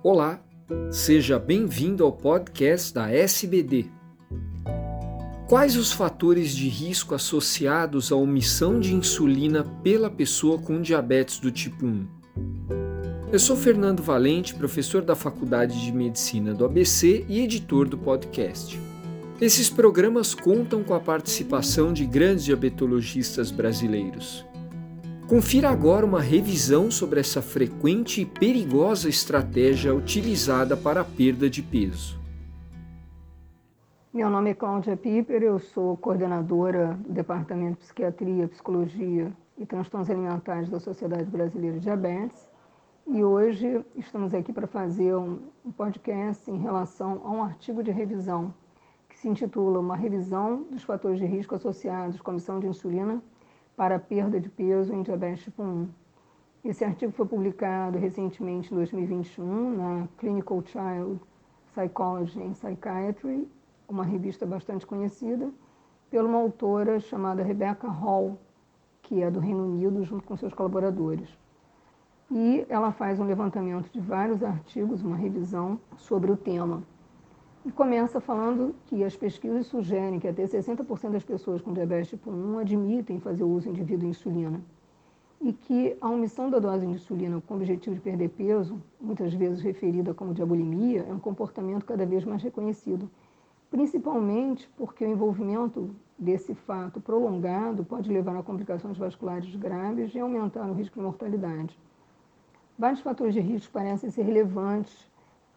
Olá, seja bem-vindo ao podcast da SBD. Quais os fatores de risco associados à omissão de insulina pela pessoa com diabetes do tipo 1? Eu sou Fernando Valente, professor da Faculdade de Medicina do ABC e editor do podcast. Esses programas contam com a participação de grandes diabetologistas brasileiros. Confira agora uma revisão sobre essa frequente e perigosa estratégia utilizada para a perda de peso. Meu nome é Cláudia Piper, eu sou coordenadora do Departamento de Psiquiatria, Psicologia e Transtornos Alimentares da Sociedade Brasileira de Diabetes e hoje estamos aqui para fazer um podcast em relação a um artigo de revisão que se intitula Uma revisão dos fatores de risco associados com a missão de insulina para perda de peso em diabetes tipo 1. Esse artigo foi publicado recentemente em 2021 na Clinical Child Psychology and Psychiatry, uma revista bastante conhecida, por uma autora chamada Rebecca Hall, que é do Reino Unido, junto com seus colaboradores. E ela faz um levantamento de vários artigos, uma revisão sobre o tema. E começa falando que as pesquisas sugerem que até 60% das pessoas com diabetes tipo 1 admitem fazer uso indevido de insulina. E que a omissão da dose de insulina com o objetivo de perder peso, muitas vezes referida como diabolimia, é um comportamento cada vez mais reconhecido, principalmente porque o envolvimento desse fato prolongado pode levar a complicações vasculares graves e aumentar o risco de mortalidade. Vários fatores de risco parecem ser relevantes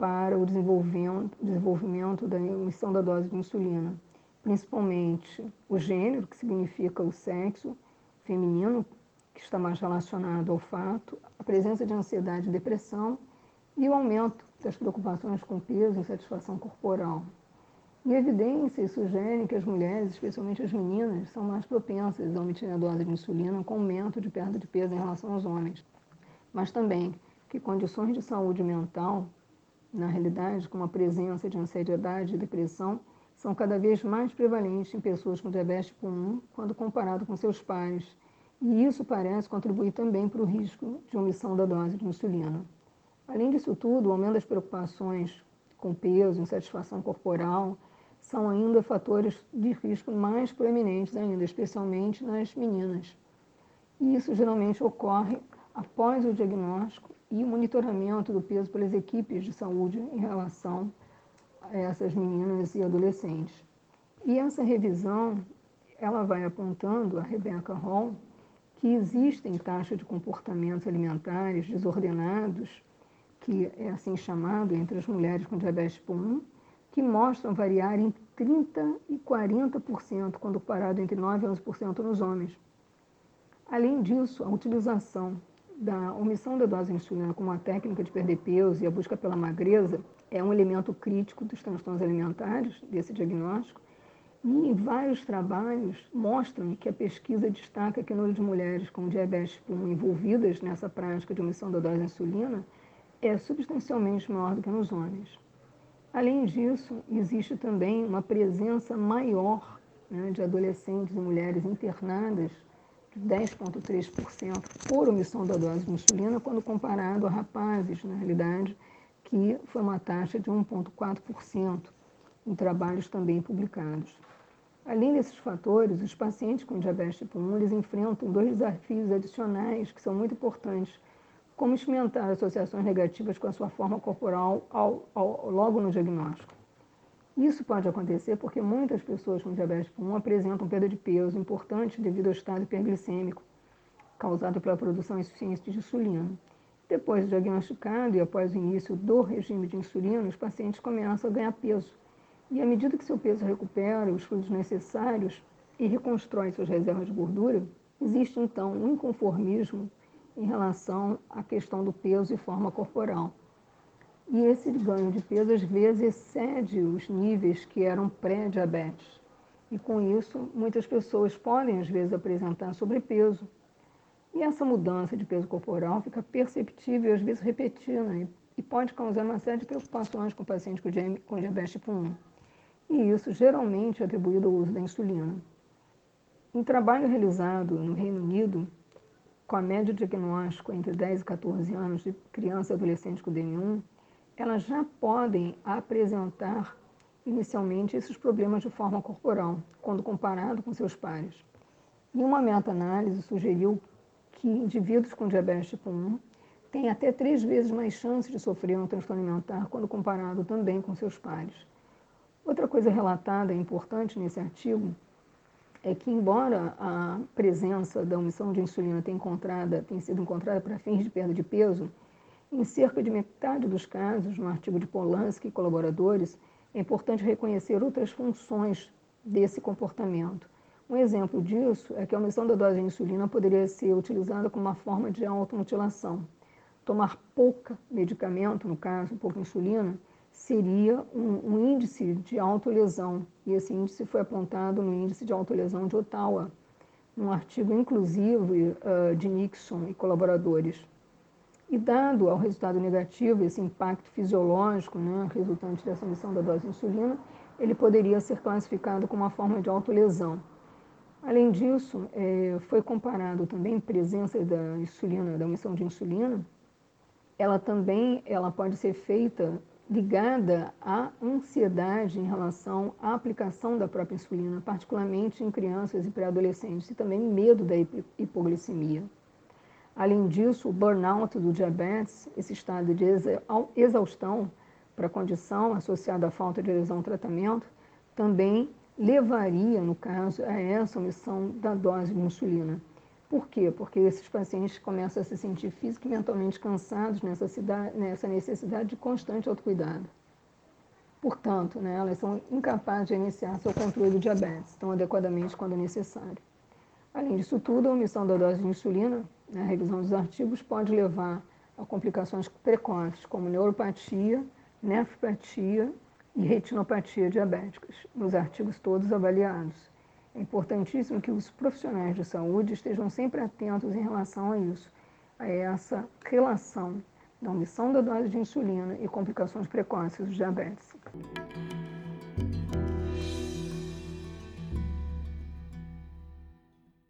para o desenvolvimento, desenvolvimento da emissão da dose de insulina, principalmente o gênero, que significa o sexo feminino, que está mais relacionado ao fato, a presença de ansiedade e depressão e o aumento das preocupações com peso e satisfação corporal. E evidências sugerem que as mulheres, especialmente as meninas, são mais propensas a omitir a dose de insulina com aumento de perda de peso em relação aos homens. Mas também que condições de saúde mental na realidade, como a presença de ansiedade e depressão, são cada vez mais prevalentes em pessoas com diabetes tipo 1 quando comparado com seus pares. E isso parece contribuir também para o risco de omissão da dose de insulina. Além disso tudo, o aumento das preocupações com peso, insatisfação corporal, são ainda fatores de risco mais proeminentes ainda, especialmente nas meninas. E isso geralmente ocorre após o diagnóstico e o monitoramento do peso pelas equipes de saúde em relação a essas meninas e adolescentes. E essa revisão, ela vai apontando, a Rebecca Hall, que existem taxas de comportamentos alimentares desordenados, que é assim chamado entre as mulheres com diabetes tipo 1, que mostram variar em 30% e 40% quando comparado entre 9% e 11% nos homens. Além disso, a utilização da omissão da dose insulina como uma técnica de perder peso e a busca pela magreza é um elemento crítico dos transtornos alimentares, desse diagnóstico, e vários trabalhos mostram que a pesquisa destaca que número de mulheres com diabetes tipo 1 envolvidas nessa prática de omissão da dose de insulina é substancialmente maior do que nos homens. Além disso, existe também uma presença maior né, de adolescentes e mulheres internadas 10,3% por omissão da dose de insulina, quando comparado a rapazes, na realidade, que foi uma taxa de 1,4% em trabalhos também publicados. Além desses fatores, os pacientes com diabetes tipo 1 eles enfrentam dois desafios adicionais que são muito importantes, como experimentar associações negativas com a sua forma corporal ao, ao, logo no diagnóstico. Isso pode acontecer porque muitas pessoas com diabetes tipo 1 apresentam perda de peso importante devido ao estado hiperglicêmico causado pela produção insuficiente de insulina. Depois de diagnosticado e após o início do regime de insulina, os pacientes começam a ganhar peso. E à medida que seu peso recupera os fluidos necessários e reconstrói suas reservas de gordura, existe então um inconformismo em relação à questão do peso e forma corporal. E esse ganho de peso, às vezes, excede os níveis que eram pré-diabetes. E com isso, muitas pessoas podem, às vezes, apresentar sobrepeso. E essa mudança de peso corporal fica perceptível, às vezes repetida, e pode causar uma série de preocupações com pacientes com diabetes tipo 1. E isso geralmente é atribuído ao uso da insulina. Um trabalho realizado no Reino Unido, com a média de diagnóstico entre 10 e 14 anos de criança e adolescente com DM1, elas já podem apresentar inicialmente esses problemas de forma corporal, quando comparado com seus pares. E uma meta-análise sugeriu que indivíduos com diabetes tipo 1 têm até três vezes mais chance de sofrer um transtorno alimentar quando comparado também com seus pares. Outra coisa relatada importante nesse artigo é que, embora a presença da omissão de insulina tenha, tenha sido encontrada para fins de perda de peso, em cerca de metade dos casos, no artigo de Polanski e colaboradores, é importante reconhecer outras funções desse comportamento. Um exemplo disso é que a omissão da dose de insulina poderia ser utilizada como uma forma de automutilação. Tomar pouca medicamento, no caso, pouca insulina, seria um, um índice de autolesão, e esse índice foi apontado no índice de autolesão de Ottawa, num artigo inclusive uh, de Nixon e colaboradores. E dado ao resultado negativo, esse impacto fisiológico né, resultante dessa omissão da dose de insulina, ele poderia ser classificado como uma forma de autolesão. Além disso, é, foi comparado também presença da insulina, da omissão de insulina, ela também ela pode ser feita ligada à ansiedade em relação à aplicação da própria insulina, particularmente em crianças e pré-adolescentes, e também medo da hipoglicemia. Além disso, o burnout do diabetes, esse estado de exaustão para a condição associada à falta de adesão ao tratamento, também levaria, no caso, a essa omissão da dose de insulina. Por quê? Porque esses pacientes começam a se sentir física e mentalmente cansados nessa, cidade, nessa necessidade de constante autocuidado. Portanto, né, elas são incapazes de iniciar seu controle do diabetes tão adequadamente quando necessário. Além disso tudo, a omissão da dose de insulina, a revisão dos artigos, pode levar a complicações precoces, como neuropatia, nefropatia e retinopatia diabéticas, nos artigos todos avaliados. É importantíssimo que os profissionais de saúde estejam sempre atentos em relação a isso, a essa relação da omissão da dose de insulina e complicações precoces do diabetes.